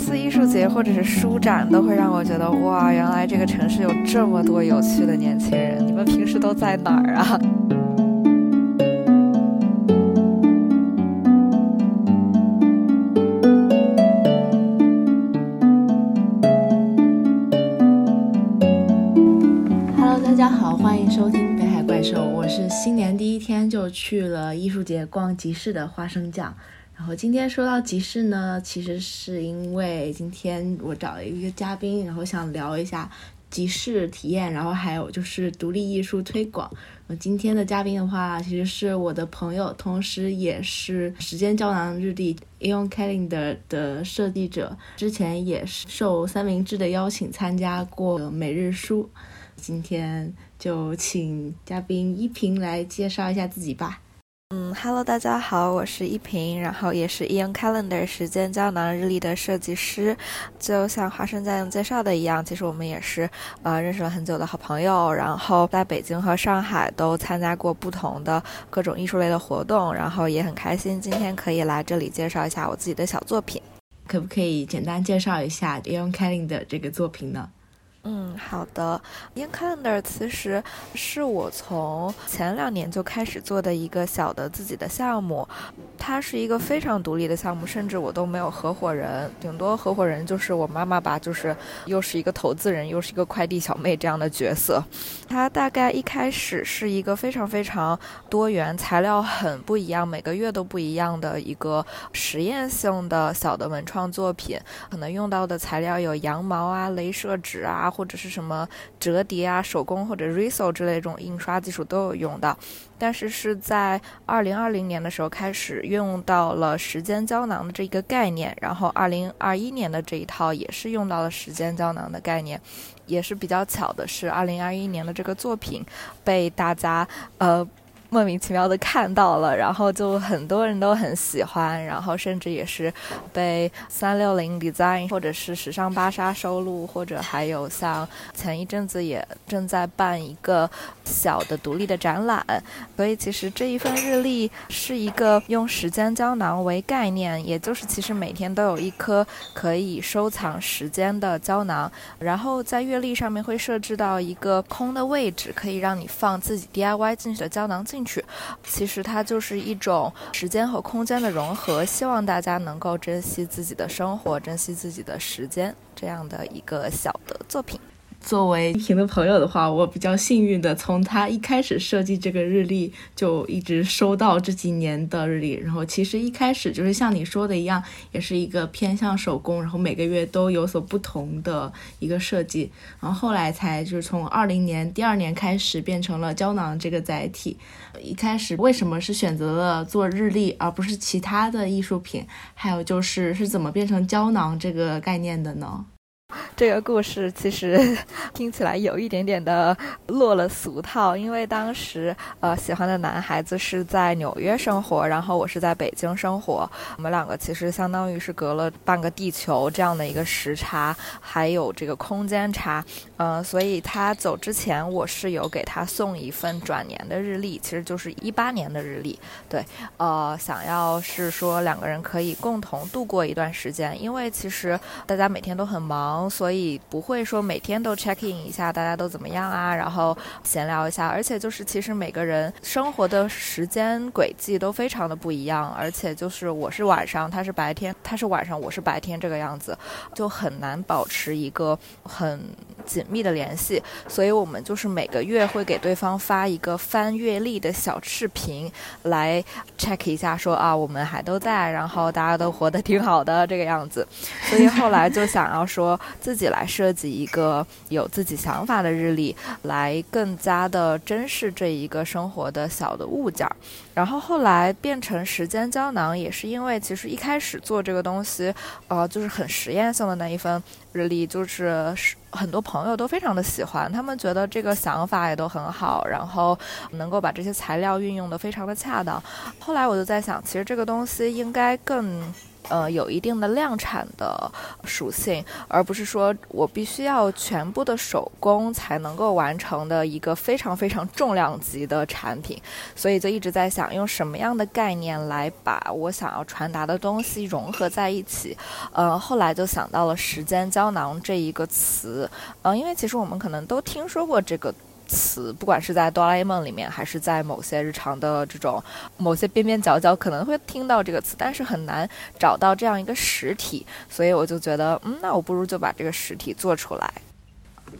次艺术节或者是书展，都会让我觉得哇，原来这个城市有这么多有趣的年轻人。你们平时都在哪儿啊？新年第一天就去了艺术节逛集市的花生酱，然后今天说到集市呢，其实是因为今天我找了一个嘉宾，然后想聊一下集市体验，然后还有就是独立艺术推广。今天的嘉宾的话，其实是我的朋友，同时也是时间胶囊日历 Eon Calendar 的设计者，之前也是受三明治的邀请参加过每日书。今天就请嘉宾依萍来介绍一下自己吧。嗯，Hello，大家好，我是依萍，然后也是 Eon Calendar 时间胶囊日历的设计师。就像花生酱介绍的一样，其实我们也是呃认识了很久的好朋友，然后在北京和上海都参加过不同的各种艺术类的活动，然后也很开心今天可以来这里介绍一下我自己的小作品。可不可以简单介绍一下 Eon Calendar 这个作品呢？嗯，好的。In Calendar 其实是我从前两年就开始做的一个小的自己的项目，它是一个非常独立的项目，甚至我都没有合伙人，顶多合伙人就是我妈妈吧，就是又是一个投资人，又是一个快递小妹这样的角色。它大概一开始是一个非常非常多元、材料很不一样、每个月都不一样的一个实验性的小的文创作品，可能用到的材料有羊毛啊、镭射纸啊。或者是什么折叠啊、手工或者 Riso 之类这种印刷技术都有用到，但是是在二零二零年的时候开始用到了时间胶囊的这一个概念，然后二零二一年的这一套也是用到了时间胶囊的概念，也是比较巧的是，二零二一年的这个作品被大家呃。莫名其妙的看到了，然后就很多人都很喜欢，然后甚至也是被三六零 Design 或者是时尚芭莎收录，或者还有像前一阵子也正在办一个小的独立的展览，所以其实这一份日历是一个用时间胶囊为概念，也就是其实每天都有一颗可以收藏时间的胶囊，然后在月历上面会设置到一个空的位置，可以让你放自己 DIY 进去的胶囊进。进去，其实它就是一种时间和空间的融合，希望大家能够珍惜自己的生活，珍惜自己的时间，这样的一个小的作品。作为平的朋友的话，我比较幸运的从他一开始设计这个日历，就一直收到这几年的日历。然后其实一开始就是像你说的一样，也是一个偏向手工，然后每个月都有所不同的一个设计。然后后来才就是从二零年第二年开始变成了胶囊这个载体。一开始为什么是选择了做日历而不是其他的艺术品？还有就是是怎么变成胶囊这个概念的呢？这个故事其实 听起来有一点点的落了俗套，因为当时呃喜欢的男孩子是在纽约生活，然后我是在北京生活，我们两个其实相当于是隔了半个地球这样的一个时差，还有这个空间差，嗯，所以他走之前我是有给他送一份转年的日历，其实就是一八年的日历，对，呃，想要是说两个人可以共同度过一段时间，因为其实大家每天都很忙。所以不会说每天都 check in 一下大家都怎么样啊，然后闲聊一下。而且就是其实每个人生活的时间轨迹都非常的不一样，而且就是我是晚上，他是白天，他是晚上，我是白天这个样子，就很难保持一个很紧密的联系。所以我们就是每个月会给对方发一个翻阅历的小视频，来 check 一下说啊我们还都在，然后大家都活得挺好的这个样子。所以后来就想要说。自己来设计一个有自己想法的日历，来更加的珍视这一个生活的小的物件儿。然后后来变成时间胶囊，也是因为其实一开始做这个东西，呃，就是很实验性的那一份日历，就是很多朋友都非常的喜欢，他们觉得这个想法也都很好，然后能够把这些材料运用的非常的恰当。后来我就在想，其实这个东西应该更。呃，有一定的量产的属性，而不是说我必须要全部的手工才能够完成的一个非常非常重量级的产品。所以就一直在想，用什么样的概念来把我想要传达的东西融合在一起。呃，后来就想到了“时间胶囊”这一个词。嗯，因为其实我们可能都听说过这个。词，不管是在哆啦 A 梦里面，还是在某些日常的这种某些边边角角，可能会听到这个词，但是很难找到这样一个实体，所以我就觉得，嗯，那我不如就把这个实体做出来。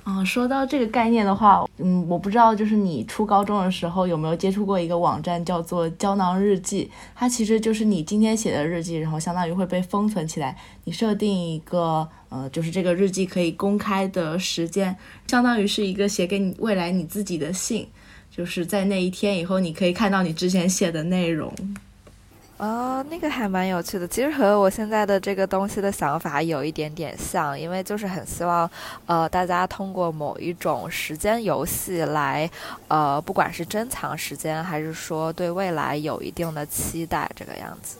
嗯，说到这个概念的话，嗯，我不知道，就是你初高中的时候有没有接触过一个网站，叫做胶囊日记。它其实就是你今天写的日记，然后相当于会被封存起来。你设定一个，呃，就是这个日记可以公开的时间，相当于是一个写给你未来你自己的信，就是在那一天以后，你可以看到你之前写的内容。哦，那个还蛮有趣的，其实和我现在的这个东西的想法有一点点像，因为就是很希望，呃，大家通过某一种时间游戏来，呃，不管是珍藏时间，还是说对未来有一定的期待，这个样子，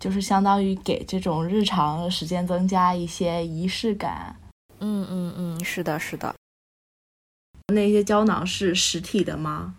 就是相当于给这种日常时间增加一些仪式感。嗯嗯嗯，是的，是的。那些胶囊是实体的吗？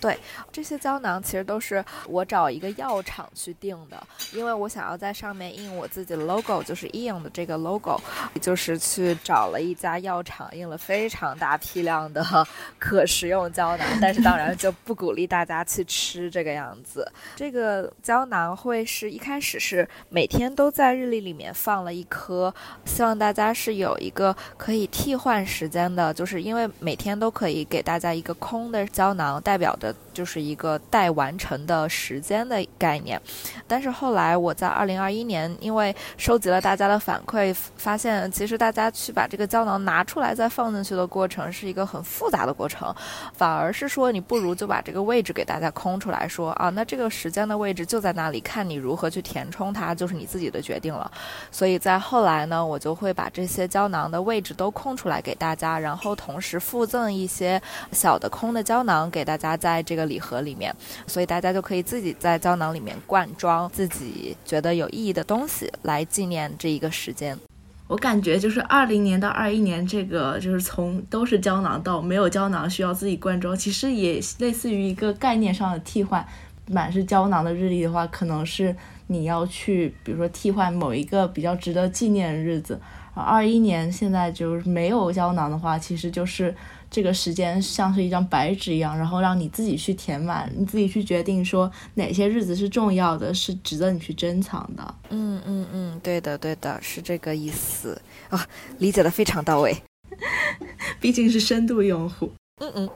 对，这些胶囊其实都是我找一个药厂去订的，因为我想要在上面印我自己的 logo，就是 e o n 的这个 logo，就是去找了一家药厂，印了非常大批量的 可食用胶囊，但是当然就不鼓励大家去吃这个样子。这个胶囊会是一开始是每天都在日历里面放了一颗，希望大家是有一个可以替换时间的，就是因为每天都可以给大家一个空的胶囊，代表的。就是一个待完成的时间的概念，但是后来我在二零二一年，因为收集了大家的反馈，发现其实大家去把这个胶囊拿出来再放进去的过程是一个很复杂的过程，反而是说你不如就把这个位置给大家空出来，说啊，那这个时间的位置就在那里，看你如何去填充它，就是你自己的决定了。所以在后来呢，我就会把这些胶囊的位置都空出来给大家，然后同时附赠一些小的空的胶囊给大家在。在这个礼盒里面，所以大家就可以自己在胶囊里面灌装自己觉得有意义的东西，来纪念这一个时间。我感觉就是二零年到二一年，这个就是从都是胶囊到没有胶囊需要自己灌装，其实也类似于一个概念上的替换。满是胶囊的日历的话，可能是你要去，比如说替换某一个比较值得纪念的日子。而二一年现在就是没有胶囊的话，其实就是。这个时间像是一张白纸一样，然后让你自己去填满，你自己去决定说哪些日子是重要的，是值得你去珍藏的。嗯嗯嗯，对的对的，是这个意思啊，理解的非常到位。毕竟是深度用户。嗯嗯，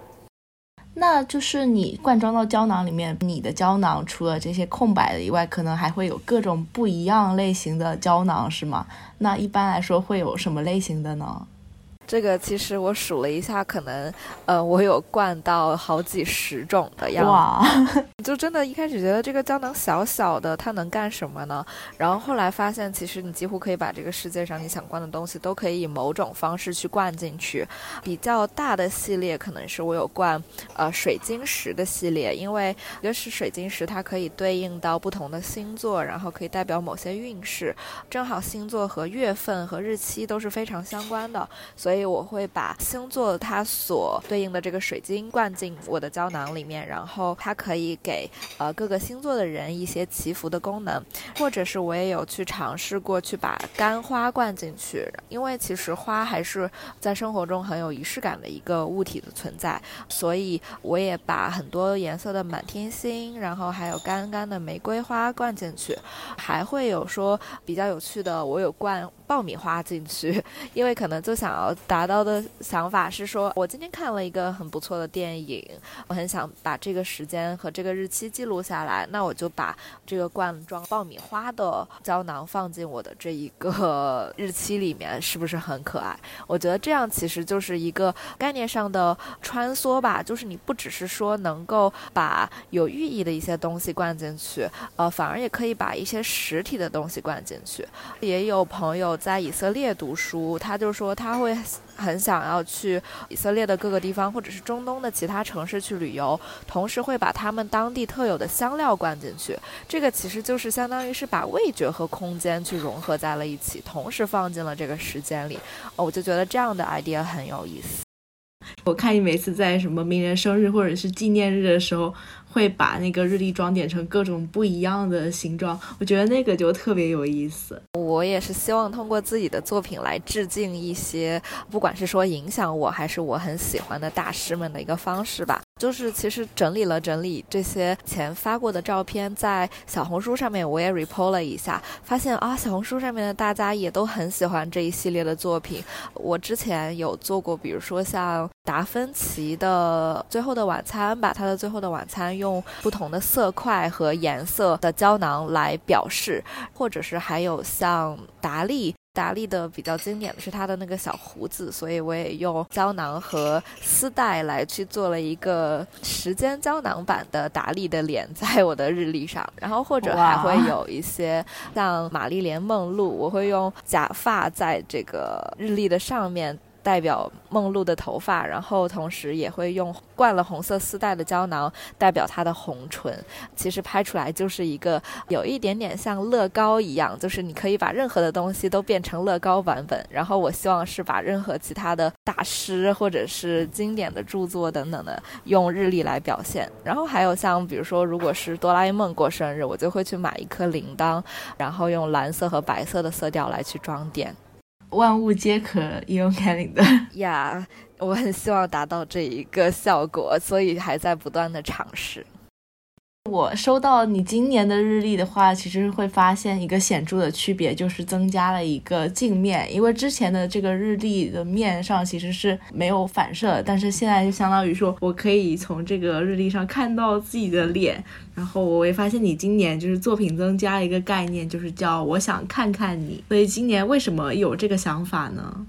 那就是你灌装到胶囊里面，你的胶囊除了这些空白的以外，可能还会有各种不一样类型的胶囊，是吗？那一般来说会有什么类型的呢？这个其实我数了一下，可能，呃，我有灌到好几十种的样子。就真的，一开始觉得这个胶囊小小的，它能干什么呢？然后后来发现，其实你几乎可以把这个世界上你想灌的东西，都可以以某种方式去灌进去。比较大的系列可能是我有灌，呃，水晶石的系列，因为一个是水晶石，它可以对应到不同的星座，然后可以代表某些运势，正好星座和月份和日期都是非常相关的，所以。所以我会把星座它所对应的这个水晶灌进我的胶囊里面，然后它可以给呃各个星座的人一些祈福的功能，或者是我也有去尝试过去把干花灌进去，因为其实花还是在生活中很有仪式感的一个物体的存在，所以我也把很多颜色的满天星，然后还有干干的玫瑰花灌进去，还会有说比较有趣的，我有灌爆米花进去，因为可能就想要。达到的想法是说，我今天看了一个很不错的电影，我很想把这个时间和这个日期记录下来，那我就把这个罐装爆米花的胶囊放进我的这一个日期里面，是不是很可爱？我觉得这样其实就是一个概念上的穿梭吧，就是你不只是说能够把有寓意的一些东西灌进去，呃，反而也可以把一些实体的东西灌进去。也有朋友在以色列读书，他就说他会很想要去以色列的各个地方，或者是中东的其他城市去旅游，同时会把他们当地特有的香料灌进去。这个其实就是相当于是把味觉和空间去融合在了一起，同时放进了这个时间里。哦我就觉得这样的 idea 很有意思。我看你每次在什么名人生日或者是纪念日的时候，会把那个日历装点成各种不一样的形状，我觉得那个就特别有意思。我也是希望通过自己的作品来致敬一些，不管是说影响我还是我很喜欢的大师们的一个方式吧。就是其实整理了整理这些前发过的照片，在小红书上面我也 repo 了一下，发现啊，小红书上面的大家也都很喜欢这一系列的作品。我之前有做过，比如说像达芬奇的《最后的晚餐》，把他的《最后的晚餐》用不同的色块和颜色的胶囊来表示，或者是还有像达利。达利的比较经典的是他的那个小胡子，所以我也用胶囊和丝带来去做了一个时间胶囊版的达利的脸，在我的日历上。然后或者还会有一些像玛丽莲梦露，我会用假发在这个日历的上面。代表梦露的头发，然后同时也会用灌了红色丝带的胶囊代表她的红唇。其实拍出来就是一个有一点点像乐高一样，就是你可以把任何的东西都变成乐高版本。然后我希望是把任何其他的大师或者是经典的著作等等的用日历来表现。然后还有像比如说，如果是哆啦 A 梦过生日，我就会去买一颗铃铛，然后用蓝色和白色的色调来去装点。万物皆可用 calendar 呀，我很希望达到这一个效果，所以还在不断的尝试。我收到你今年的日历的话，其实会发现一个显著的区别，就是增加了一个镜面。因为之前的这个日历的面上其实是没有反射，但是现在就相当于说我可以从这个日历上看到自己的脸。然后我会发现你今年就是作品增加了一个概念，就是叫我想看看你。所以今年为什么有这个想法呢？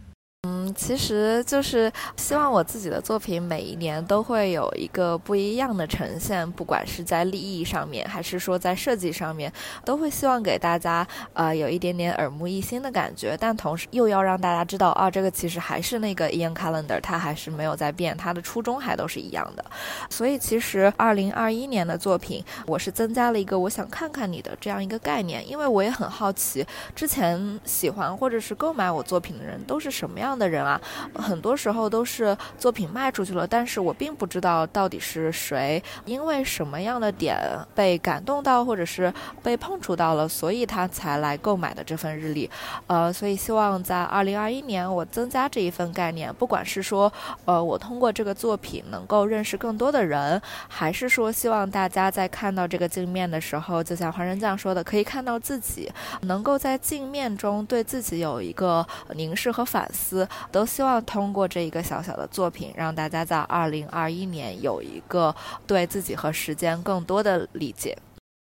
其实就是希望我自己的作品每一年都会有一个不一样的呈现，不管是在立意上面，还是说在设计上面，都会希望给大家呃有一点点耳目一新的感觉，但同时又要让大家知道啊，这个其实还是那个 Ian Calendar，它还是没有在变，它的初衷还都是一样的。所以其实二零二一年的作品，我是增加了一个我想看看你的这样一个概念，因为我也很好奇，之前喜欢或者是购买我作品的人都是什么样。的人啊，很多时候都是作品卖出去了，但是我并不知道到底是谁，因为什么样的点被感动到，或者是被碰触到了，所以他才来购买的这份日历。呃，所以希望在二零二一年我增加这一份概念，不管是说，呃，我通过这个作品能够认识更多的人，还是说希望大家在看到这个镜面的时候，就像黄仁酱说的，可以看到自己，能够在镜面中对自己有一个凝视和反思。都希望通过这一个小小的作品，让大家在二零二一年有一个对自己和时间更多的理解。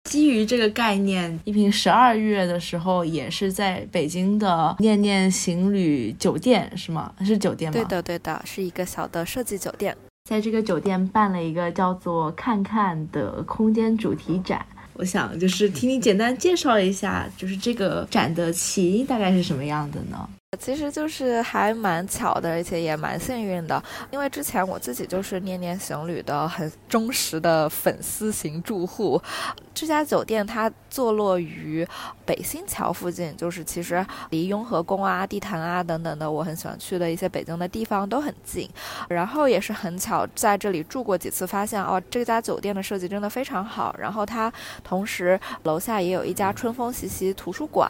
基于这个概念，一平十二月的时候也是在北京的念念行旅酒店，是吗？是酒店吗？对的，对的，是一个小的设计酒店，在这个酒店办了一个叫做“看看”的空间主题展。我想就是听你简单介绍一下，就是这个展的起因大概是什么样的呢？其实就是还蛮巧的，而且也蛮幸运的，因为之前我自己就是念念行旅的很忠实的粉丝型住户。这家酒店它坐落于北新桥附近，就是其实离雍和宫啊、地坛啊等等的我很喜欢去的一些北京的地方都很近。然后也是很巧，在这里住过几次，发现哦，这家酒店的设计真的非常好。然后它同时楼下也有一家春风习习图书馆。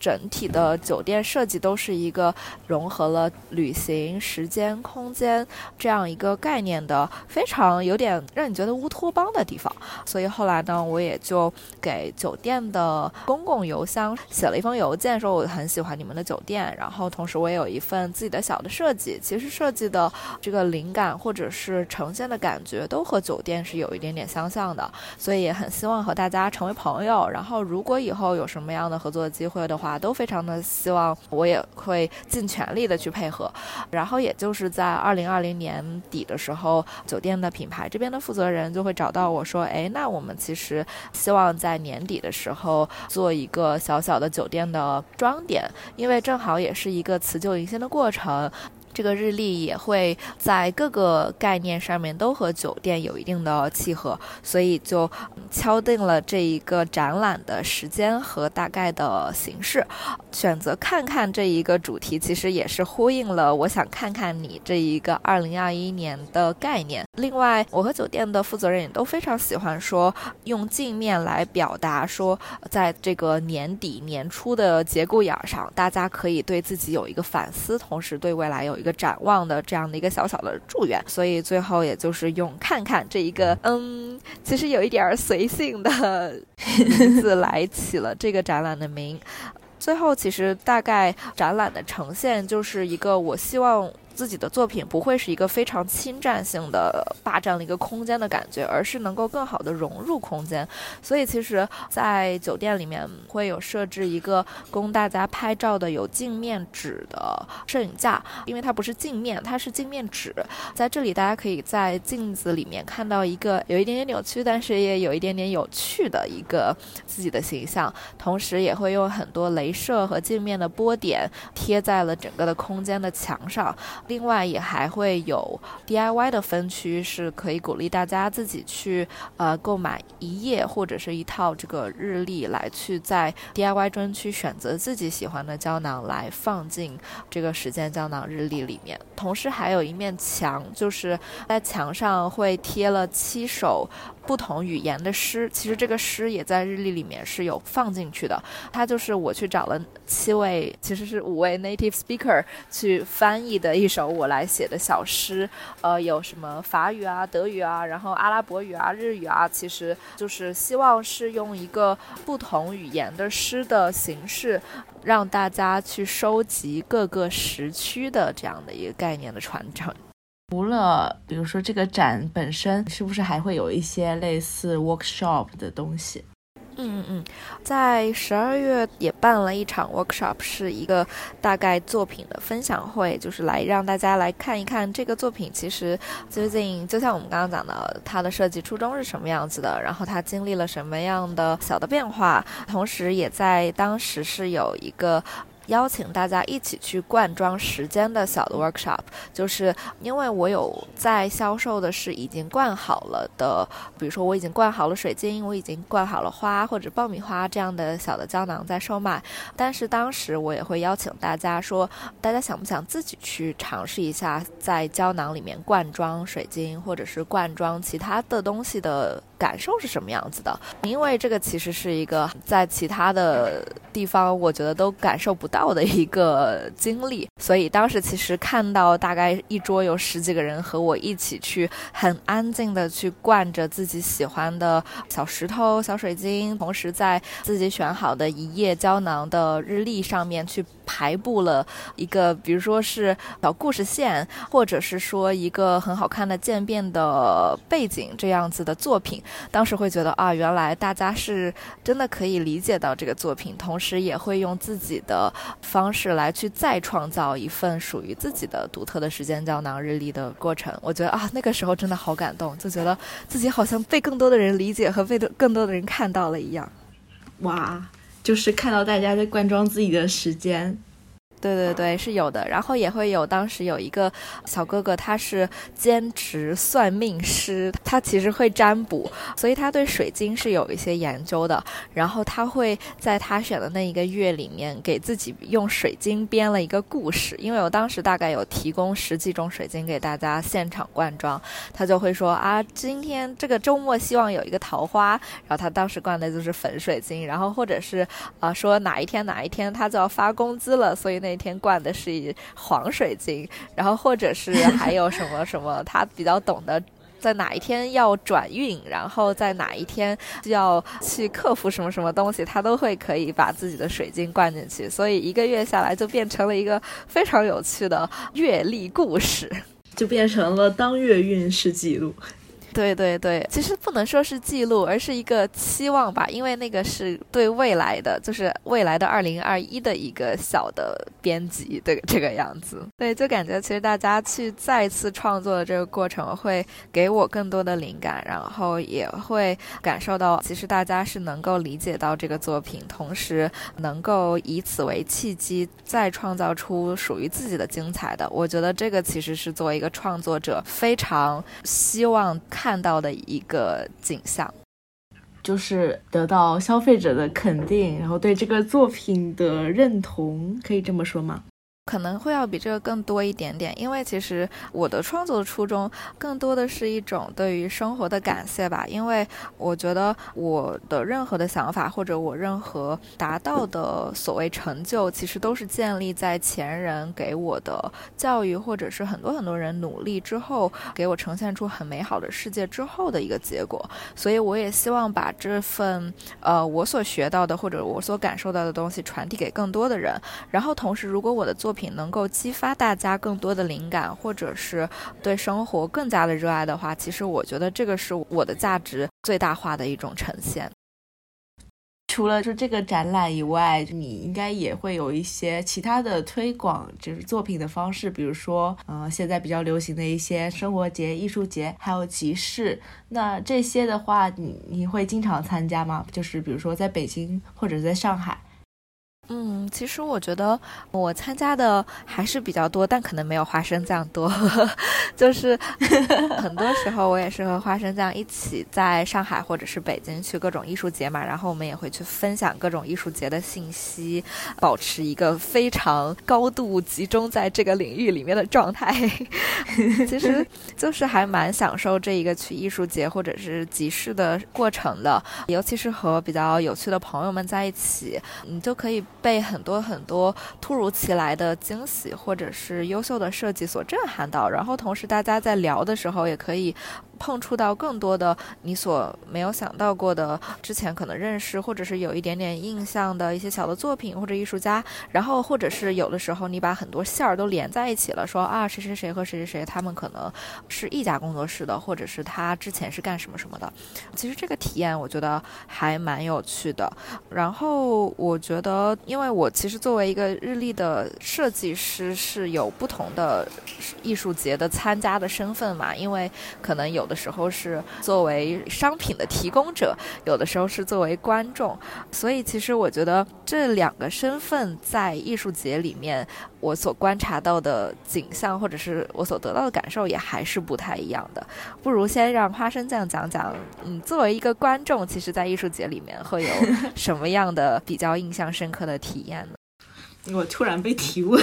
整体的酒店设计都是一个融合了旅行、时间、空间这样一个概念的，非常有点让你觉得乌托邦的地方。所以后来呢，我也就给酒店的公共邮箱写了一封邮件，说我很喜欢你们的酒店。然后同时我也有一份自己的小的设计，其实设计的这个灵感或者是呈现的感觉都和酒店是有一点点相像的。所以也很希望和大家成为朋友。然后如果以后有什么样的合作机会的话，都非常的希望我也会尽全力的去配合。然后也就是在二零二零年底的时候，酒店的品牌这边的负责人就会找到我说：“哎，那我们其实希望在年底的时候做一个个小小的酒店的装点，因为正好也是一个辞旧迎新的过程。”这个日历也会在各个概念上面都和酒店有一定的契合，所以就敲定了这一个展览的时间和大概的形式。选择看看这一个主题，其实也是呼应了我想看看你这一个二零二一年的概念。另外，我和酒店的负责人也都非常喜欢说用镜面来表达，说在这个年底年初的节骨眼上，大家可以对自己有一个反思，同时对未来有一个展望的这样的一个小小的祝愿。所以最后也就是用“看看”这一个嗯，其实有一点随性的名字来起了这个展览的名。最后，其实大概展览的呈现就是一个我希望。自己的作品不会是一个非常侵占性的霸占了一个空间的感觉，而是能够更好的融入空间。所以其实，在酒店里面会有设置一个供大家拍照的有镜面纸的摄影架，因为它不是镜面，它是镜面纸。在这里，大家可以在镜子里面看到一个有一点点扭曲，但是也有一点点有趣的一个自己的形象。同时，也会用很多镭射和镜面的波点贴在了整个的空间的墙上。另外也还会有 DIY 的分区，是可以鼓励大家自己去呃购买一页或者是一套这个日历，来去在 DIY 专区选择自己喜欢的胶囊来放进这个时间胶囊日历里面。同时还有一面墙，就是在墙上会贴了七首。不同语言的诗，其实这个诗也在日历里面是有放进去的。它就是我去找了七位，其实是五位 native speaker 去翻译的一首我来写的小诗。呃，有什么法语啊、德语啊，然后阿拉伯语啊、日语啊，其实就是希望是用一个不同语言的诗的形式，让大家去收集各个时区的这样的一个概念的传承。除了比如说这个展本身，是不是还会有一些类似 workshop 的东西？嗯嗯嗯，在十二月也办了一场 workshop，是一个大概作品的分享会，就是来让大家来看一看这个作品。其实最近就像我们刚刚讲的，它的设计初衷是什么样子的，然后它经历了什么样的小的变化，同时也在当时是有一个。邀请大家一起去灌装时间的小的 workshop，就是因为我有在销售的是已经灌好了的，比如说我已经灌好了水晶，我已经灌好了花或者爆米花这样的小的胶囊在售卖。但是当时我也会邀请大家说，大家想不想自己去尝试一下在胶囊里面灌装水晶或者是灌装其他的东西的感受是什么样子的？因为这个其实是一个在其他的地方我觉得都感受不到。的一个经历，所以当时其实看到大概一桌有十几个人和我一起去，很安静的去灌着自己喜欢的小石头、小水晶，同时在自己选好的一页胶囊的日历上面去。排布了一个，比如说是小故事线，或者是说一个很好看的渐变的背景这样子的作品，当时会觉得啊，原来大家是真的可以理解到这个作品，同时也会用自己的方式来去再创造一份属于自己的独特的时间胶囊日历的过程。我觉得啊，那个时候真的好感动，就觉得自己好像被更多的人理解和被更多的人看到了一样。哇！就是看到大家在灌装自己的时间。对对对，是有的。然后也会有当时有一个小哥哥，他是兼职算命师，他其实会占卜，所以他对水晶是有一些研究的。然后他会在他选的那一个月里面，给自己用水晶编了一个故事。因为我当时大概有提供十几种水晶给大家现场灌装，他就会说啊，今天这个周末希望有一个桃花。然后他当时灌的就是粉水晶，然后或者是啊说哪一天哪一天他就要发工资了，所以那。那天灌的是黄水晶，然后或者是 还有什么什么，他比较懂得在哪一天要转运，然后在哪一天要去克服什么什么东西，他都会可以把自己的水晶灌进去，所以一个月下来就变成了一个非常有趣的月历故事，就变成了当月运势记录。对对对，其实不能说是记录，而是一个期望吧，因为那个是对未来的，就是未来的二零二一的一个小的编辑的这个样子。对，就感觉其实大家去再次创作的这个过程，会给我更多的灵感，然后也会感受到，其实大家是能够理解到这个作品，同时能够以此为契机，再创造出属于自己的精彩的。我觉得这个其实是作为一个创作者非常希望看看到的一个景象，就是得到消费者的肯定，然后对这个作品的认同，可以这么说吗？可能会要比这个更多一点点，因为其实我的创作的初衷更多的是一种对于生活的感谢吧。因为我觉得我的任何的想法或者我任何达到的所谓成就，其实都是建立在前人给我的教育，或者是很多很多人努力之后给我呈现出很美好的世界之后的一个结果。所以我也希望把这份呃我所学到的或者我所感受到的东西传递给更多的人。然后同时，如果我的作品品能够激发大家更多的灵感，或者是对生活更加的热爱的话，其实我觉得这个是我的价值最大化的一种呈现。除了就这个展览以外，你应该也会有一些其他的推广，就是作品的方式，比如说，呃，现在比较流行的一些生活节、艺术节，还有集市。那这些的话，你你会经常参加吗？就是比如说在北京或者在上海。嗯，其实我觉得我参加的还是比较多，但可能没有花生酱多。就是 很多时候我也是和花生酱一起在上海或者是北京去各种艺术节嘛，然后我们也会去分享各种艺术节的信息，保持一个非常高度集中在这个领域里面的状态。其实就是还蛮享受这一个去艺术节或者是集市的过程的，尤其是和比较有趣的朋友们在一起，你就可以。被很多很多突如其来的惊喜或者是优秀的设计所震撼到，然后同时大家在聊的时候也可以。碰触到更多的你所没有想到过的，之前可能认识或者是有一点点印象的一些小的作品或者艺术家，然后或者是有的时候你把很多线儿都连在一起了，说啊谁谁谁和谁谁谁他们可能是一家工作室的，或者是他之前是干什么什么的。其实这个体验我觉得还蛮有趣的。然后我觉得，因为我其实作为一个日历的设计师，是有不同的艺术节的参加的身份嘛，因为可能有。的时候是作为商品的提供者，有的时候是作为观众，所以其实我觉得这两个身份在艺术节里面，我所观察到的景象或者是我所得到的感受也还是不太一样的。不如先让花生酱讲讲，嗯，作为一个观众，其实，在艺术节里面会有什么样的比较印象深刻的体验呢？我突然被提问。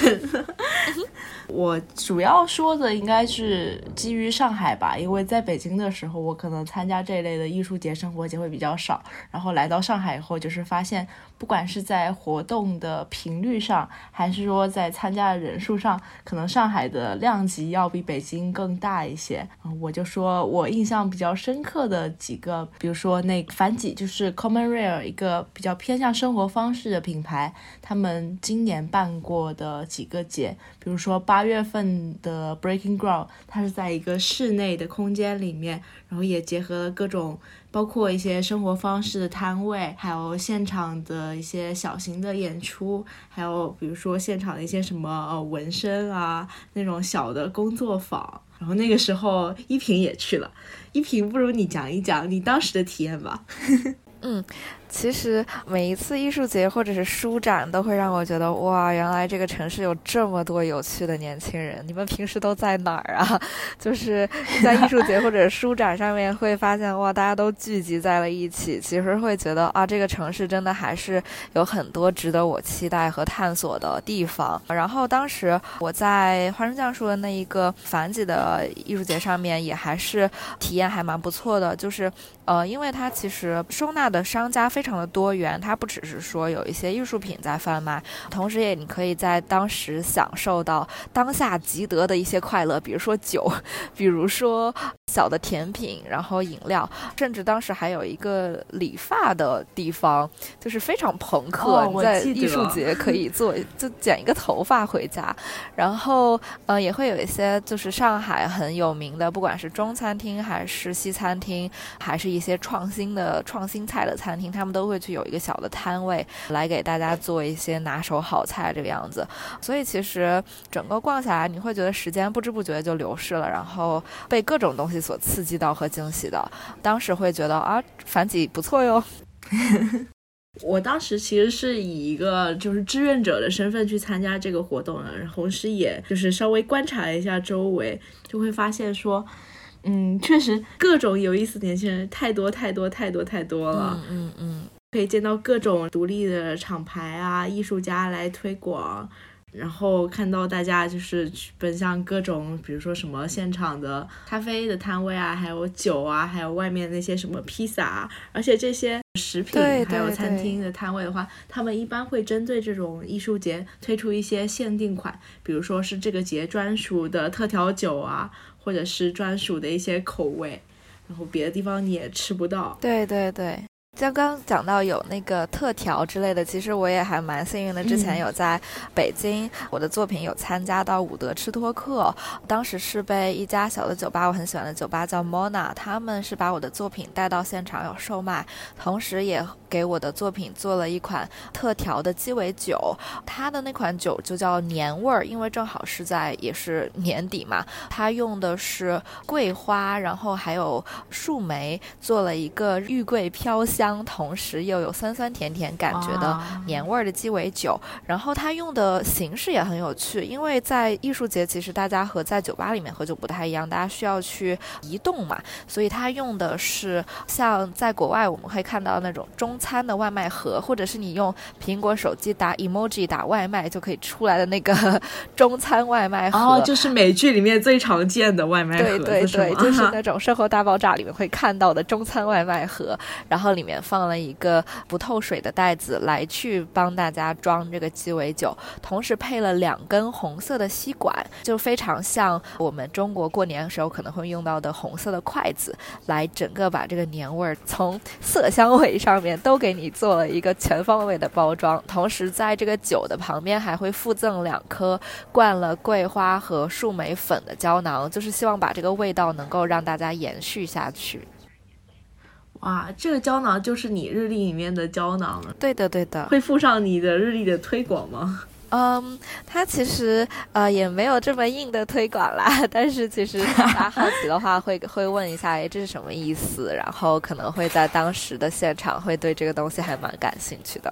我主要说的应该是基于上海吧，因为在北京的时候，我可能参加这类的艺术节、生活节会比较少。然后来到上海以后，就是发现，不管是在活动的频率上，还是说在参加的人数上，可能上海的量级要比北京更大一些。我就说我印象比较深刻的几个，比如说那反几，就是 Common Rare 一个比较偏向生活方式的品牌，他们今年办过的几个节，比如说八。八月份的 Breaking Ground，它是在一个室内的空间里面，然后也结合了各种，包括一些生活方式的摊位，还有现场的一些小型的演出，还有比如说现场的一些什么纹身啊那种小的工作坊。然后那个时候依萍也去了，依萍不如你讲一讲你当时的体验吧。嗯。其实每一次艺术节或者是书展，都会让我觉得哇，原来这个城市有这么多有趣的年轻人。你们平时都在哪儿啊？就是在艺术节或者书展上面，会发现哇，大家都聚集在了一起。其实会觉得啊，这个城市真的还是有很多值得我期待和探索的地方。然后当时我在花生酱说的那一个繁几的艺术节上面，也还是体验还蛮不错的。就是呃，因为它其实收纳的商家。非常的多元，它不只是说有一些艺术品在贩卖，同时也你可以在当时享受到当下即得的一些快乐，比如说酒，比如说小的甜品，然后饮料，甚至当时还有一个理发的地方，就是非常朋克，在艺术。节可以做就剪一个头发回家，然后呃也会有一些就是上海很有名的，不管是中餐厅还是西餐厅，还是一些创新的创新菜的餐厅，他们都会去有一个小的摊位来给大家做一些拿手好菜这个样子。所以其实整个逛下来，你会觉得时间不知不觉就流逝了，然后被各种东西所刺激到和惊喜到。当时会觉得啊，反几不错哟。我当时其实是以一个就是志愿者的身份去参加这个活动的，同时也就是稍微观察一下周围，就会发现说，嗯，确实各种有意思的年轻人太多太多太多太多了，嗯嗯，可以见到各种独立的厂牌啊、艺术家来推广。然后看到大家就是奔向各种，比如说什么现场的咖啡的摊位啊，还有酒啊，还有外面那些什么披萨啊，而且这些食品还有餐厅的摊位的话，他们一般会针对这种艺术节推出一些限定款，比如说是这个节专属的特调酒啊，或者是专属的一些口味，然后别的地方你也吃不到。对对对。刚刚讲到有那个特调之类的，其实我也还蛮幸运的。之前有在北京，我的作品有参加到伍德吃托克，当时是被一家小的酒吧，我很喜欢的酒吧叫 Mona，他们是把我的作品带到现场有售卖，同时也给我的作品做了一款特调的鸡尾酒。它的那款酒就叫年味儿，因为正好是在也是年底嘛，它用的是桂花，然后还有树莓，做了一个玉桂飘香。同时又有酸酸甜甜感觉的年味儿的鸡尾酒，然后它用的形式也很有趣，因为在艺术节其实大家和在酒吧里面喝酒不太一样，大家需要去移动嘛，所以它用的是像在国外我们会看到那种中餐的外卖盒，或者是你用苹果手机打 emoji 打外卖就可以出来的那个 中餐外卖盒，哦，就是美剧里面最常见的外卖盒，对对对，就是 那种《生活大爆炸》里面会看到的中餐外卖盒，然后里面。放了一个不透水的袋子来去帮大家装这个鸡尾酒，同时配了两根红色的吸管，就非常像我们中国过年的时候可能会用到的红色的筷子，来整个把这个年味儿从色香味上面都给你做了一个全方位的包装。同时，在这个酒的旁边还会附赠两颗灌了桂花和树莓粉的胶囊，就是希望把这个味道能够让大家延续下去。哇，这个胶囊就是你日历里面的胶囊了。对的，对的。会附上你的日历的推广吗？嗯，它其实呃也没有这么硬的推广啦。但是其实大家好奇的话，会会问一下，哎，这是什么意思？然后可能会在当时的现场会对这个东西还蛮感兴趣的。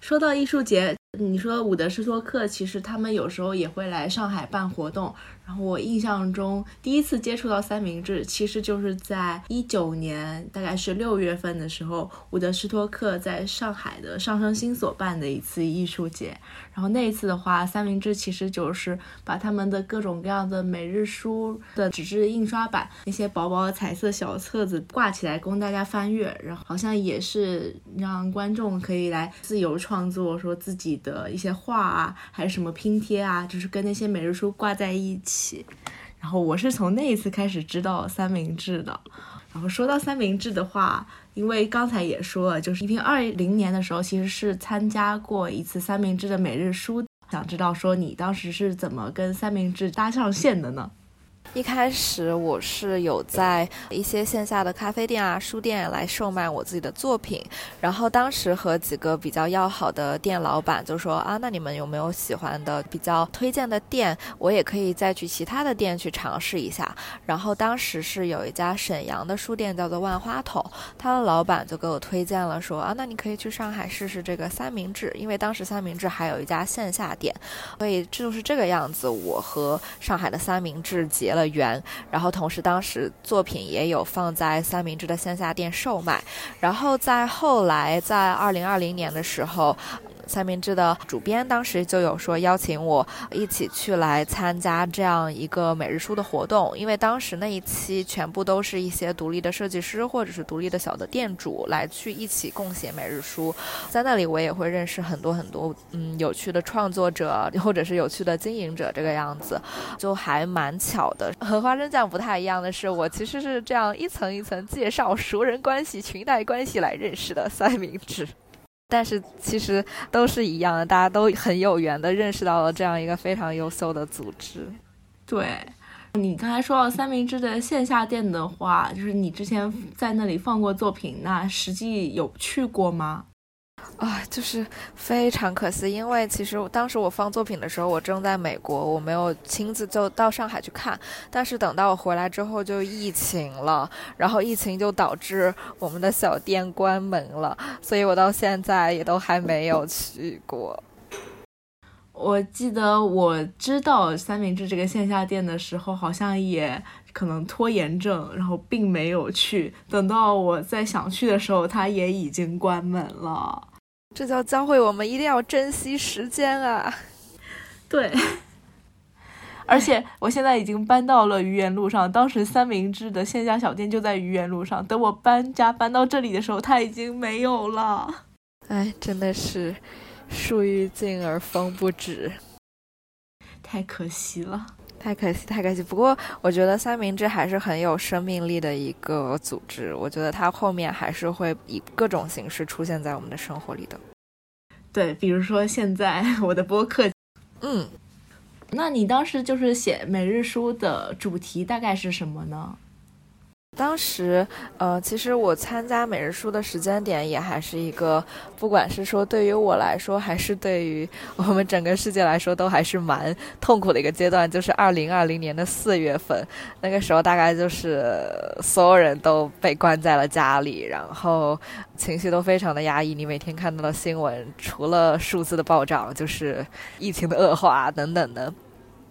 说到艺术节，你说伍德斯托克，其实他们有时候也会来上海办活动。然后我印象中第一次接触到三明治，其实就是在一九年，大概是六月份的时候，伍德斯托克在上海的上升新所办的一次艺术节。然后那一次的话，三明治其实就是把他们的各种各样的每日书的纸质印刷版，那些薄薄的彩色小册子挂起来供大家翻阅，然后好像也是让观众可以来自由创作，说自己的一些画啊，还是什么拼贴啊，就是跟那些每日书挂在一起。然后我是从那一次开始知道三明治的。然后说到三明治的话，因为刚才也说了，就是一零二零年的时候，其实是参加过一次三明治的每日书。想知道说你当时是怎么跟三明治搭上线的呢？一开始我是有在一些线下的咖啡店啊、书店来售卖我自己的作品，然后当时和几个比较要好的店老板就说啊，那你们有没有喜欢的、比较推荐的店？我也可以再去其他的店去尝试一下。然后当时是有一家沈阳的书店叫做万花筒，他的老板就给我推荐了说啊，那你可以去上海试试这个三明治，因为当时三明治还有一家线下店，所以就是这个样子。我和上海的三明治结了。了缘，然后同时当时作品也有放在三明治的线下店售卖，然后在后来在二零二零年的时候。三明治的主编当时就有说邀请我一起去来参加这样一个每日书的活动，因为当时那一期全部都是一些独立的设计师或者是独立的小的店主来去一起共写每日书，在那里我也会认识很多很多嗯有趣的创作者或者是有趣的经营者，这个样子就还蛮巧的。和花生酱不太一样的是，我其实是这样一层一层介绍熟人关系、裙带关系来认识的三明治。但是其实都是一样的，大家都很有缘的认识到了这样一个非常优秀的组织。对，你刚才说到三明治的线下店的话，就是你之前在那里放过作品，那实际有去过吗？啊，就是非常可惜，因为其实当时我放作品的时候，我正在美国，我没有亲自就到上海去看。但是等到我回来之后，就疫情了，然后疫情就导致我们的小店关门了，所以我到现在也都还没有去过。我记得我知道三明治这个线下店的时候，好像也可能拖延症，然后并没有去。等到我在想去的时候，它也已经关门了。这叫教会我们一定要珍惜时间啊！对，而且我现在已经搬到了愚园路上，当时三明治的线下小店就在愚园路上。等我搬家搬到这里的时候，它已经没有了。哎，真的是树欲静而风不止，太可惜了。太可惜，太可惜。不过，我觉得三明治还是很有生命力的一个组织。我觉得它后面还是会以各种形式出现在我们的生活里的。对，比如说现在我的播客。嗯，那你当时就是写每日书的主题大概是什么呢？当时，呃，其实我参加每日书的时间点也还是一个，不管是说对于我来说，还是对于我们整个世界来说，都还是蛮痛苦的一个阶段。就是二零二零年的四月份，那个时候大概就是所有人都被关在了家里，然后情绪都非常的压抑。你每天看到的新闻，除了数字的暴涨，就是疫情的恶化等等的。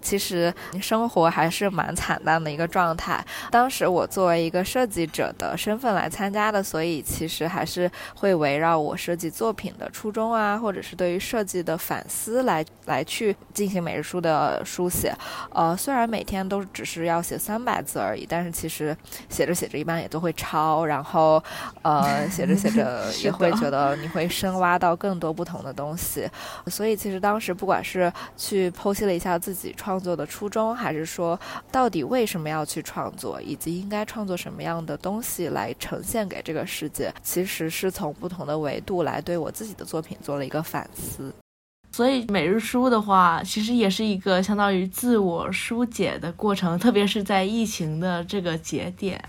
其实生活还是蛮惨淡的一个状态。当时我作为一个设计者的身份来参加的，所以其实还是会围绕我设计作品的初衷啊，或者是对于设计的反思来来去进行每日书的书写。呃，虽然每天都只是要写三百字而已，但是其实写着写着一般也都会抄，然后呃写着写着 也会觉得你会深挖到更多不同的东西。所以其实当时不管是去剖析了一下自己创。创作的初衷，还是说到底为什么要去创作，以及应该创作什么样的东西来呈现给这个世界，其实是从不同的维度来对我自己的作品做了一个反思。所以每日书的话，其实也是一个相当于自我疏解的过程，特别是在疫情的这个节点。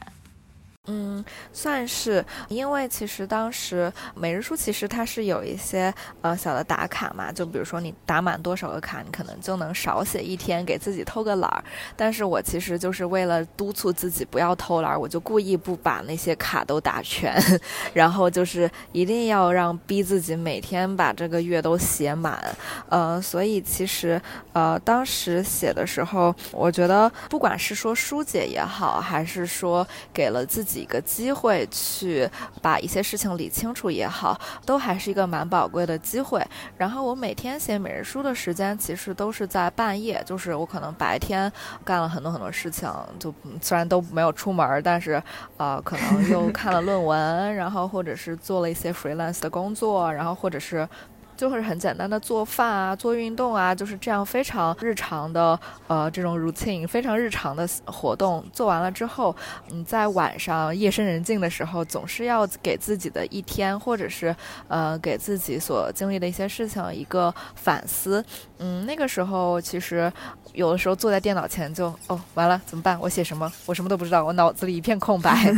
嗯，算是，因为其实当时每日书其实它是有一些呃小的打卡嘛，就比如说你打满多少个卡，你可能就能少写一天，给自己偷个懒儿。但是我其实就是为了督促自己不要偷懒儿，我就故意不把那些卡都打全，然后就是一定要让逼自己每天把这个月都写满。呃，所以其实呃当时写的时候，我觉得不管是说疏解也好，还是说给了自己。一个机会去把一些事情理清楚也好，都还是一个蛮宝贵的机会。然后我每天写每日书的时间，其实都是在半夜，就是我可能白天干了很多很多事情，就虽然都没有出门，但是呃，可能又看了论文，然后或者是做了一些 freelance 的工作，然后或者是。就会很简单的做饭啊，做运动啊，就是这样非常日常的呃这种 routine，非常日常的活动做完了之后，你在晚上夜深人静的时候，总是要给自己的一天，或者是呃给自己所经历的一些事情一个反思。嗯，那个时候其实有的时候坐在电脑前就哦完了怎么办？我写什么？我什么都不知道，我脑子里一片空白。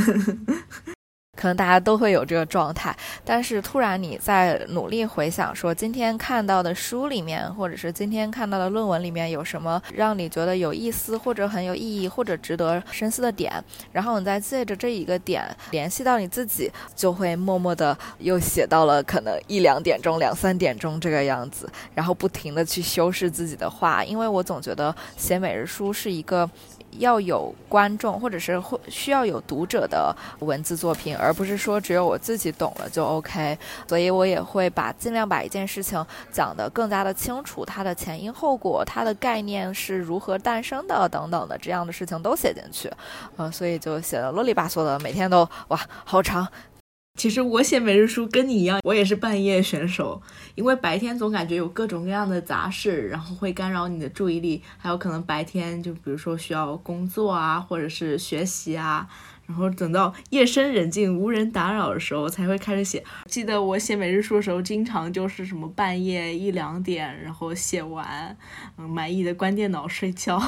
可能大家都会有这个状态，但是突然你在努力回想，说今天看到的书里面，或者是今天看到的论文里面有什么让你觉得有意思，或者很有意义，或者值得深思的点，然后你再借着这一个点联系到你自己，就会默默的又写到了可能一两点钟、两三点钟这个样子，然后不停的去修饰自己的话，因为我总觉得写每日书是一个。要有观众，或者是会需要有读者的文字作品，而不是说只有我自己懂了就 OK。所以我也会把尽量把一件事情讲得更加的清楚，它的前因后果，它的概念是如何诞生的等等的这样的事情都写进去。嗯，所以就写的啰里吧嗦的，每天都哇好长。其实我写每日书跟你一样，我也是半夜选手，因为白天总感觉有各种各样的杂事，然后会干扰你的注意力，还有可能白天就比如说需要工作啊，或者是学习啊，然后等到夜深人静无人打扰的时候才会开始写。记得我写每日书的时候，经常就是什么半夜一两点，然后写完，嗯，满意的关电脑睡觉。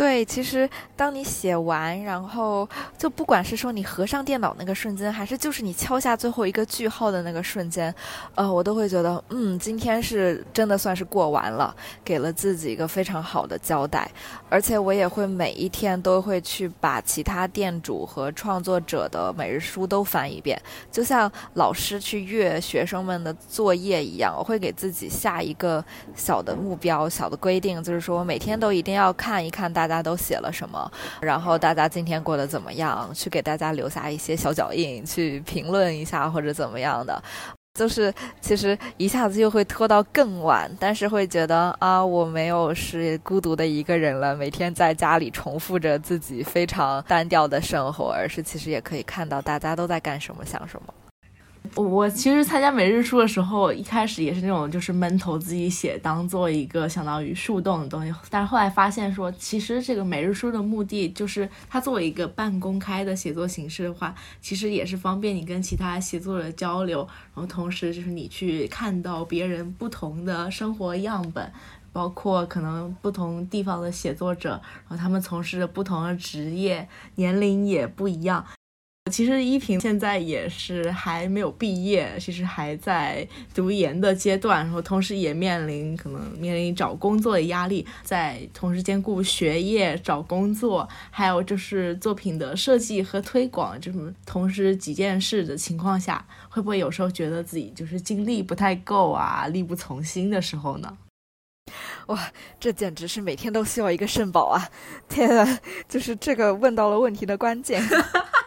对，其实当你写完，然后就不管是说你合上电脑那个瞬间，还是就是你敲下最后一个句号的那个瞬间，呃，我都会觉得，嗯，今天是真的算是过完了，给了自己一个非常好的交代。而且我也会每一天都会去把其他店主和创作者的每日书都翻一遍，就像老师去阅学生们的作业一样，我会给自己下一个小的目标、小的规定，就是说我每天都一定要看一看大。大家都写了什么？然后大家今天过得怎么样？去给大家留下一些小脚印，去评论一下或者怎么样的。就是其实一下子又会拖到更晚，但是会觉得啊，我没有是孤独的一个人了，每天在家里重复着自己非常单调的生活，而是其实也可以看到大家都在干什么，想什么。我我其实参加每日书的时候，一开始也是那种就是闷头自己写，当做一个相当于树洞的东西。但是后来发现说，其实这个每日书的目的就是它作为一个半公开的写作形式的话，其实也是方便你跟其他写作者交流，然后同时就是你去看到别人不同的生活样本，包括可能不同地方的写作者，然后他们从事的不同的职业，年龄也不一样。其实依萍现在也是还没有毕业，其实还在读研的阶段，然后同时也面临可能面临找工作的压力，在同时兼顾学业、找工作，还有就是作品的设计和推广，这么同时几件事的情况下，会不会有时候觉得自己就是精力不太够啊，力不从心的时候呢？哇，这简直是每天都需要一个肾宝啊！天啊，就是这个问到了问题的关键。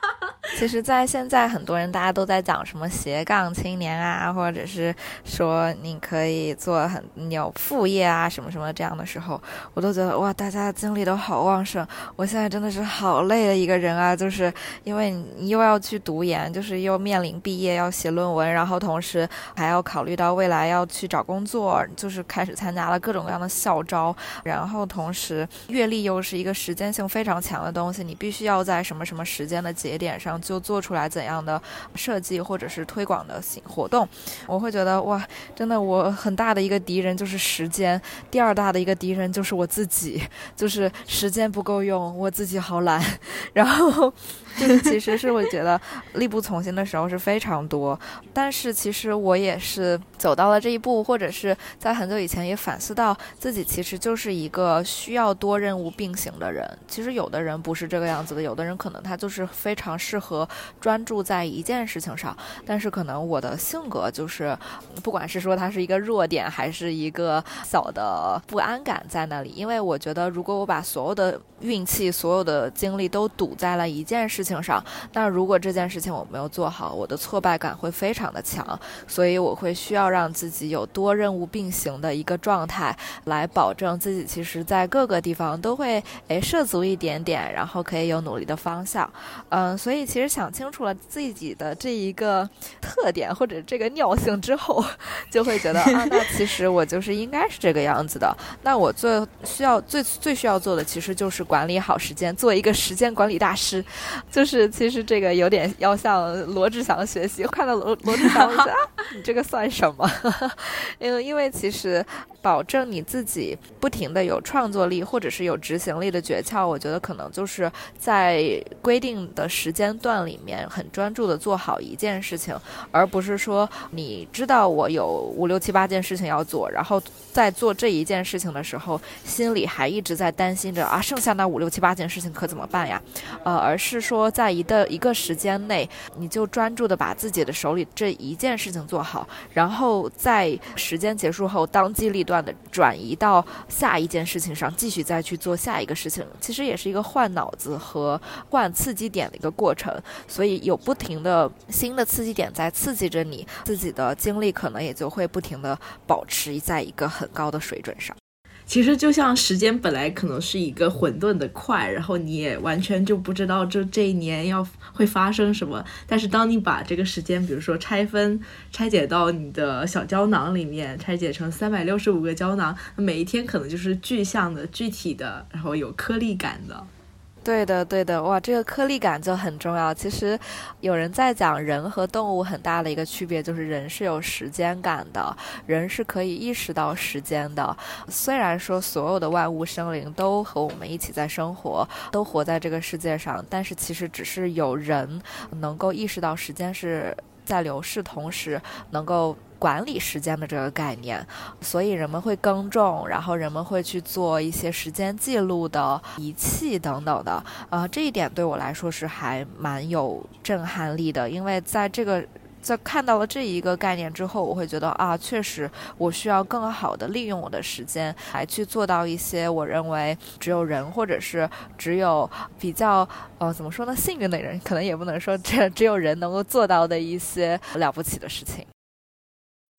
其实，在现在很多人大家都在讲什么斜杠青年啊，或者是说你可以做很有副业啊什么什么这样的时候，我都觉得哇，大家精力都好旺盛。我现在真的是好累的一个人啊，就是因为你又要去读研，就是又面临毕业要写论文，然后同时还要考虑到未来要去找工作，就是开始参加了各种各样的校招，然后同时阅历又是一个时间性非常强的东西，你必须要在什么什么时间的节点上。就做出来怎样的设计或者是推广的行活动，我会觉得哇，真的我很大的一个敌人就是时间，第二大的一个敌人就是我自己，就是时间不够用，我自己好懒，然后。就是其实是我觉得力不从心的时候是非常多，但是其实我也是走到了这一步，或者是在很久以前也反思到自己其实就是一个需要多任务并行的人。其实有的人不是这个样子的，有的人可能他就是非常适合专注在一件事情上。但是可能我的性格就是，不管是说它是一个弱点，还是一个小的不安感在那里，因为我觉得如果我把所有的运气、所有的精力都赌在了一件事。事情上，那如果这件事情我没有做好，我的挫败感会非常的强，所以我会需要让自己有多任务并行的一个状态，来保证自己其实在各个地方都会诶涉足一点点，然后可以有努力的方向。嗯，所以其实想清楚了自己的这一个特点或者这个尿性之后，就会觉得啊，那其实我就是应该是这个样子的。那我最需要最最需要做的，其实就是管理好时间，做一个时间管理大师。就是其实这个有点要向罗志祥学习，看到罗罗志祥，我觉得你这个算什么？因为因为其实保证你自己不停的有创作力或者是有执行力的诀窍，我觉得可能就是在规定的时间段里面很专注的做好一件事情，而不是说你知道我有五六七八件事情要做，然后在做这一件事情的时候，心里还一直在担心着啊，剩下那五六七八件事情可怎么办呀？呃，而是说。在一的一个时间内，你就专注的把自己的手里这一件事情做好，然后在时间结束后当机立断。断的转移到下一件事情上，继续再去做下一个事情。其实也是一个换脑子和换刺激点的一个过程，所以有不停的新的刺激点在刺激着你，自己的精力可能也就会不停的保持在一个很高的水准上。其实就像时间本来可能是一个混沌的块，然后你也完全就不知道这这一年要会发生什么。但是当你把这个时间，比如说拆分、拆解到你的小胶囊里面，拆解成三百六十五个胶囊，每一天可能就是具象的、具体的，然后有颗粒感的。对的，对的，哇，这个颗粒感就很重要。其实，有人在讲人和动物很大的一个区别，就是人是有时间感的，人是可以意识到时间的。虽然说所有的万物生灵都和我们一起在生活，都活在这个世界上，但是其实只是有人能够意识到时间是在流逝，同时能够。管理时间的这个概念，所以人们会耕种，然后人们会去做一些时间记录的仪器等等的。呃，这一点对我来说是还蛮有震撼力的，因为在这个在看到了这一个概念之后，我会觉得啊，确实我需要更好的利用我的时间，来去做到一些我认为只有人或者是只有比较呃怎么说呢幸运的人，可能也不能说这只有人能够做到的一些了不起的事情。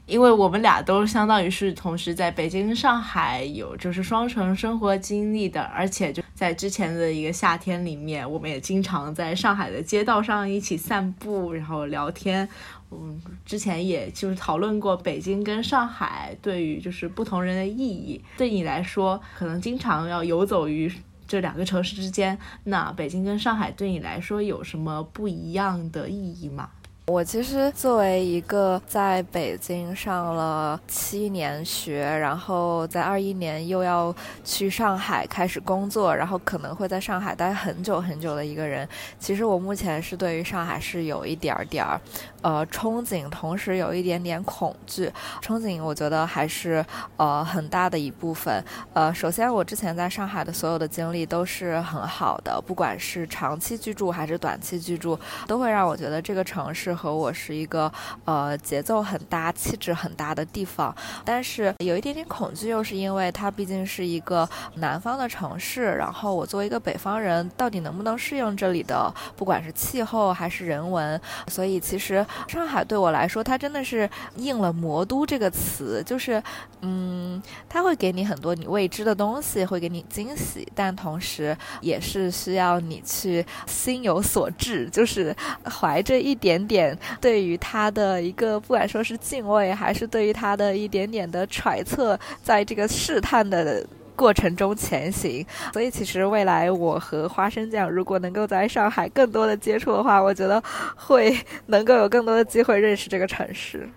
因为我们俩都相当于是同时在北京、上海有就是双城生活经历的，而且就在之前的一个夏天里面，我们也经常在上海的街道上一起散步，然后聊天。嗯，之前也就是讨论过北京跟上海对于就是不同人的意义。对你来说，可能经常要游走于这两个城市之间，那北京跟上海对你来说有什么不一样的意义吗？我其实作为一个在北京上了七年学，然后在二一年又要去上海开始工作，然后可能会在上海待很久很久的一个人，其实我目前是对于上海是有一点点儿。呃，憧憬，同时有一点点恐惧。憧憬，我觉得还是呃很大的一部分。呃，首先，我之前在上海的所有的经历都是很好的，不管是长期居住还是短期居住，都会让我觉得这个城市和我是一个呃节奏很搭、气质很搭的地方。但是有一点点恐惧，又是因为它毕竟是一个南方的城市，然后我作为一个北方人，到底能不能适应这里的不管是气候还是人文？所以其实。上海对我来说，它真的是应了“魔都”这个词，就是，嗯，它会给你很多你未知的东西，会给你惊喜，但同时也是需要你去心有所至，就是怀着一点点对于他的一个，不管说是敬畏，还是对于他的一点点的揣测，在这个试探的。过程中前行，所以其实未来我和花生酱如果能够在上海更多的接触的话，我觉得会能够有更多的机会认识这个城市。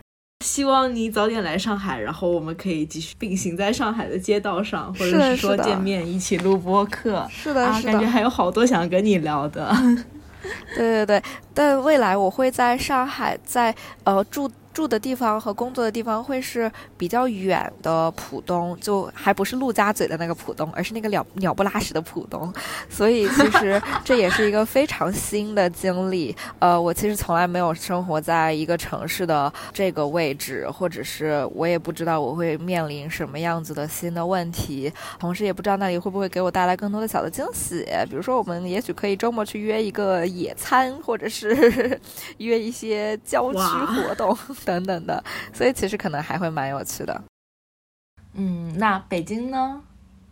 希望你早点来上海，然后我们可以继续并行在上海的街道上，或者是说见面一起录播客。是的，是的，感觉还有好多想跟你聊的。对对对，但未来我会在上海，在呃住。住的地方和工作的地方会是比较远的浦东，就还不是陆家嘴的那个浦东，而是那个鸟鸟不拉屎的浦东，所以其实 这也是一个非常新的经历。呃，我其实从来没有生活在一个城市的这个位置，或者是我也不知道我会面临什么样子的新的问题，同时也不知道那里会不会给我带来更多的小的惊喜。比如说，我们也许可以周末去约一个野餐，或者是 约一些郊区活动。等等的，所以其实可能还会蛮有趣的。嗯，那北京呢？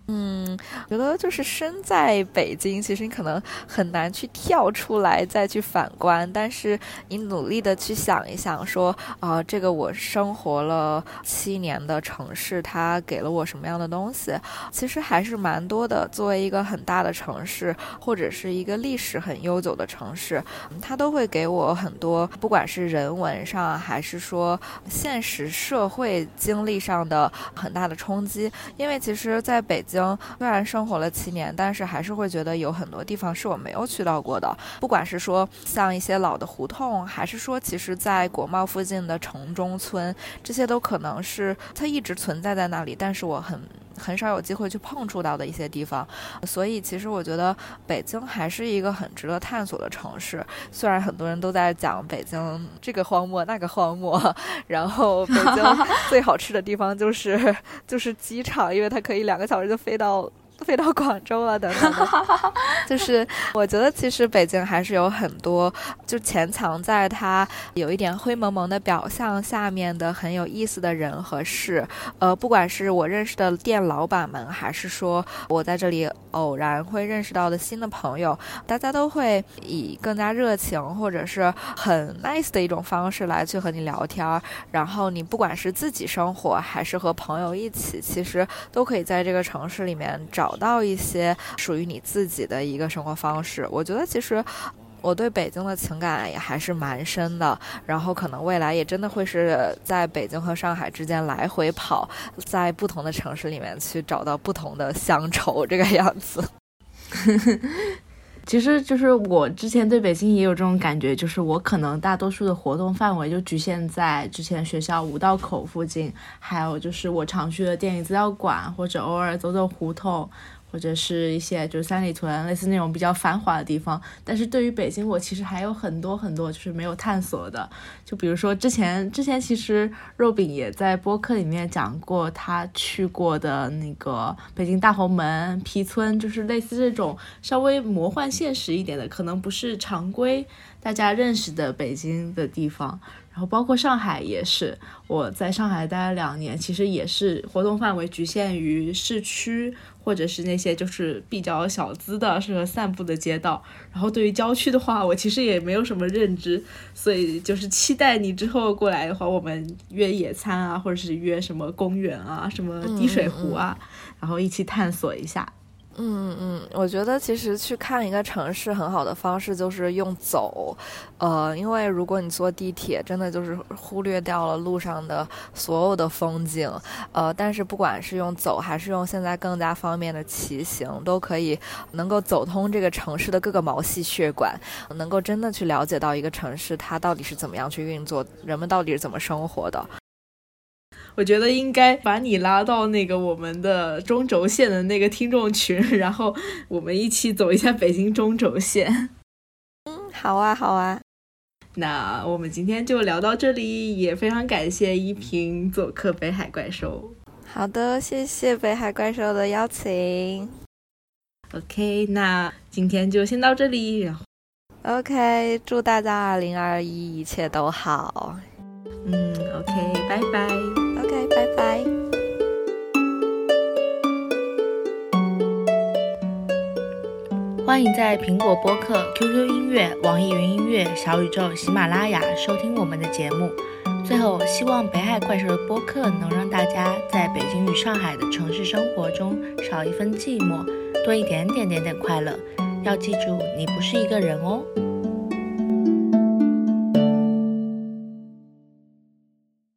嗯，觉得就是身在北京，其实你可能很难去跳出来再去反观。但是你努力的去想一想，说啊，这个我生活了七年的城市，它给了我什么样的东西？其实还是蛮多的。作为一个很大的城市，或者是一个历史很悠久的城市，它都会给我很多，不管是人文上，还是说现实社会经历上的很大的冲击。因为其实在北京。虽然生活了七年，但是还是会觉得有很多地方是我没有去到过的。不管是说像一些老的胡同，还是说其实，在国贸附近的城中村，这些都可能是它一直存在在那里，但是我很很少有机会去碰触到的一些地方。所以，其实我觉得北京还是一个很值得探索的城市。虽然很多人都在讲北京这个荒漠那个荒漠，然后北京 最好吃的地方就是就是机场，因为它可以两个小时就飞到。飞到广州了，等等，就是我觉得其实北京还是有很多就潜藏在它有一点灰蒙蒙的表象下面的很有意思的人和事。呃，不管是我认识的店老板们，还是说我在这里偶然会认识到的新的朋友，大家都会以更加热情或者是很 nice 的一种方式来去和你聊天。然后你不管是自己生活还是和朋友一起，其实都可以在这个城市里面找。找到一些属于你自己的一个生活方式，我觉得其实我对北京的情感也还是蛮深的。然后可能未来也真的会是在北京和上海之间来回跑，在不同的城市里面去找到不同的乡愁这个样子。其实就是我之前对北京也有这种感觉，就是我可能大多数的活动范围就局限在之前学校五道口附近，还有就是我常去的电影资料馆，或者偶尔走走胡同。或者是一些就是三里屯类似那种比较繁华的地方，但是对于北京，我其实还有很多很多就是没有探索的。就比如说之前之前其实肉饼也在播客里面讲过他去过的那个北京大红门、皮村，就是类似这种稍微魔幻现实一点的，可能不是常规大家认识的北京的地方。然后包括上海也是，我在上海待了两年，其实也是活动范围局限于市区。或者是那些就是比较小资的、适合散步的街道。然后对于郊区的话，我其实也没有什么认知，所以就是期待你之后过来的话，我们约野餐啊，或者是约什么公园啊、什么滴水湖啊，然后一起探索一下。嗯嗯，我觉得其实去看一个城市很好的方式就是用走，呃，因为如果你坐地铁，真的就是忽略掉了路上的所有的风景，呃，但是不管是用走还是用现在更加方便的骑行，都可以能够走通这个城市的各个毛细血管，能够真的去了解到一个城市它到底是怎么样去运作，人们到底是怎么生活的。我觉得应该把你拉到那个我们的中轴线的那个听众群，然后我们一起走一下北京中轴线。嗯，好啊，好啊。那我们今天就聊到这里，也非常感谢依萍做客北海怪兽。好的，谢谢北海怪兽的邀请。OK，那今天就先到这里。，OK，祝大家二零二一一切都好。嗯，OK，拜拜。拜拜！欢迎在苹果播客、QQ 音乐、网易云音乐、小宇宙、喜马拉雅收听我们的节目。最后，希望北海怪兽的播客能让大家在北京与上海的城市生活中少一分寂寞，多一点点点点快乐。要记住，你不是一个人哦。